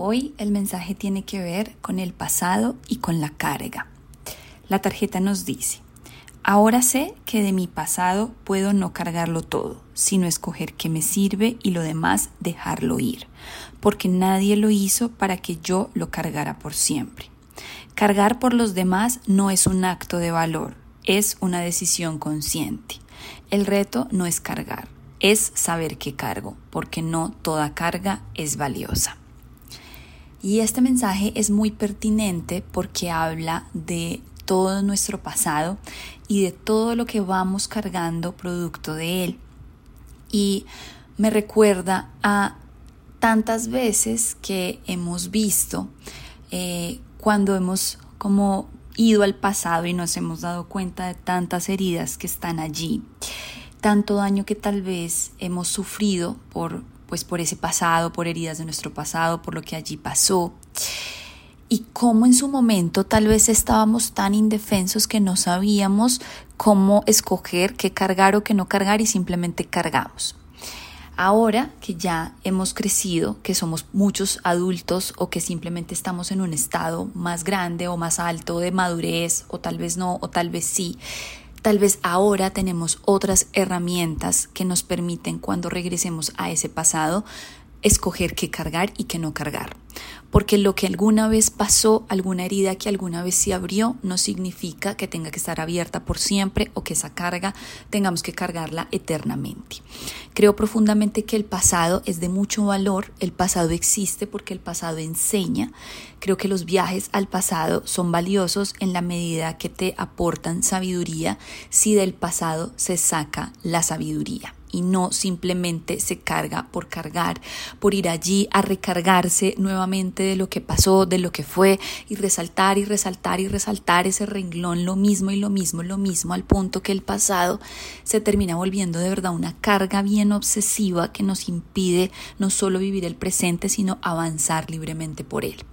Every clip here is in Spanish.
Hoy el mensaje tiene que ver con el pasado y con la carga. La tarjeta nos dice, ahora sé que de mi pasado puedo no cargarlo todo, sino escoger qué me sirve y lo demás dejarlo ir, porque nadie lo hizo para que yo lo cargara por siempre. Cargar por los demás no es un acto de valor, es una decisión consciente. El reto no es cargar, es saber qué cargo, porque no toda carga es valiosa. Y este mensaje es muy pertinente porque habla de todo nuestro pasado y de todo lo que vamos cargando producto de él. Y me recuerda a tantas veces que hemos visto eh, cuando hemos como ido al pasado y nos hemos dado cuenta de tantas heridas que están allí, tanto daño que tal vez hemos sufrido por pues por ese pasado, por heridas de nuestro pasado, por lo que allí pasó y cómo en su momento tal vez estábamos tan indefensos que no sabíamos cómo escoger qué cargar o qué no cargar y simplemente cargamos. Ahora que ya hemos crecido, que somos muchos adultos o que simplemente estamos en un estado más grande o más alto de madurez o tal vez no o tal vez sí, tal vez ahora tenemos otras herramientas que nos permiten cuando regresemos a ese pasado escoger qué cargar y qué no cargar. Porque lo que alguna vez pasó, alguna herida que alguna vez se abrió, no significa que tenga que estar abierta por siempre o que esa carga tengamos que cargarla eternamente. Creo profundamente que el pasado es de mucho valor, el pasado existe porque el pasado enseña. Creo que los viajes al pasado son valiosos en la medida que te aportan sabiduría si del pasado se saca la sabiduría y no simplemente se carga por cargar, por ir allí a recargarse nuevamente de lo que pasó, de lo que fue y resaltar y resaltar y resaltar ese renglón, lo mismo y lo mismo, lo mismo, al punto que el pasado se termina volviendo de verdad una carga bien obsesiva que nos impide no solo vivir el presente, sino avanzar libremente por él.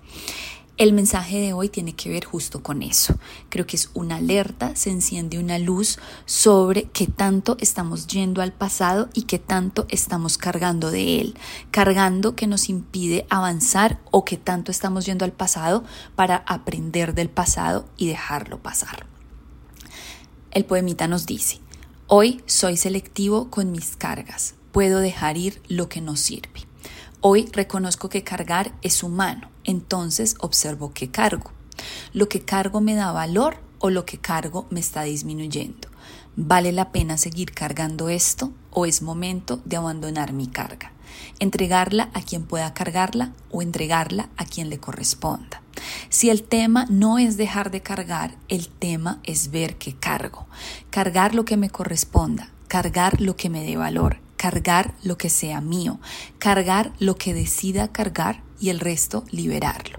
El mensaje de hoy tiene que ver justo con eso. Creo que es una alerta, se enciende una luz sobre qué tanto estamos yendo al pasado y qué tanto estamos cargando de él, cargando que nos impide avanzar o qué tanto estamos yendo al pasado para aprender del pasado y dejarlo pasar. El poemita nos dice, hoy soy selectivo con mis cargas, puedo dejar ir lo que no sirve. Hoy reconozco que cargar es humano entonces observo qué cargo. ¿Lo que cargo me da valor o lo que cargo me está disminuyendo? ¿Vale la pena seguir cargando esto o es momento de abandonar mi carga? Entregarla a quien pueda cargarla o entregarla a quien le corresponda. Si el tema no es dejar de cargar, el tema es ver qué cargo. Cargar lo que me corresponda, cargar lo que me dé valor, cargar lo que sea mío, cargar lo que decida cargar y el resto liberarlo.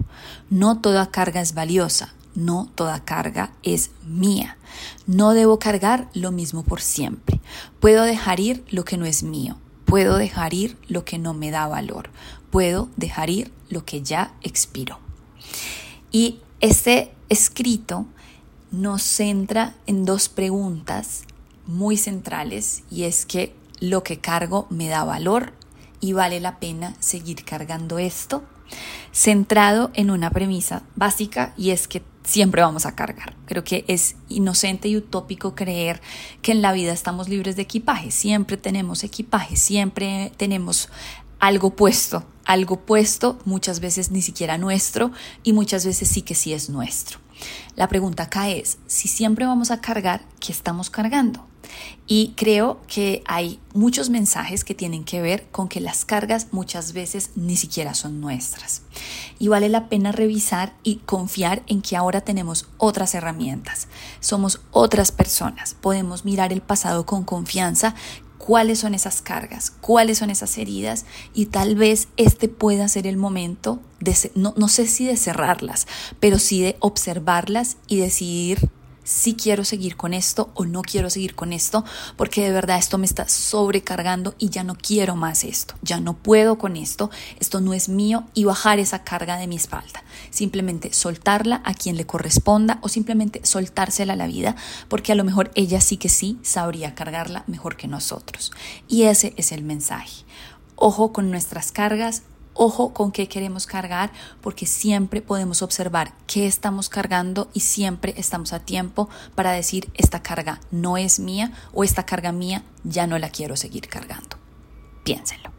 No toda carga es valiosa, no toda carga es mía. No debo cargar lo mismo por siempre. Puedo dejar ir lo que no es mío. Puedo dejar ir lo que no me da valor. Puedo dejar ir lo que ya expiró. Y este escrito nos centra en dos preguntas muy centrales y es que lo que cargo me da valor y vale la pena seguir cargando esto, centrado en una premisa básica y es que siempre vamos a cargar. Creo que es inocente y utópico creer que en la vida estamos libres de equipaje, siempre tenemos equipaje, siempre tenemos algo puesto, algo puesto, muchas veces ni siquiera nuestro y muchas veces sí que sí es nuestro. La pregunta acá es, si siempre vamos a cargar, ¿qué estamos cargando? Y creo que hay muchos mensajes que tienen que ver con que las cargas muchas veces ni siquiera son nuestras. Y vale la pena revisar y confiar en que ahora tenemos otras herramientas. Somos otras personas. Podemos mirar el pasado con confianza cuáles son esas cargas, cuáles son esas heridas y tal vez este pueda ser el momento de, no, no sé si de cerrarlas, pero sí de observarlas y decidir si quiero seguir con esto o no quiero seguir con esto, porque de verdad esto me está sobrecargando y ya no quiero más esto, ya no puedo con esto, esto no es mío y bajar esa carga de mi espalda. Simplemente soltarla a quien le corresponda o simplemente soltársela a la vida, porque a lo mejor ella sí que sí sabría cargarla mejor que nosotros. Y ese es el mensaje. Ojo con nuestras cargas, Ojo con qué queremos cargar porque siempre podemos observar qué estamos cargando y siempre estamos a tiempo para decir esta carga no es mía o esta carga mía ya no la quiero seguir cargando. Piénsenlo.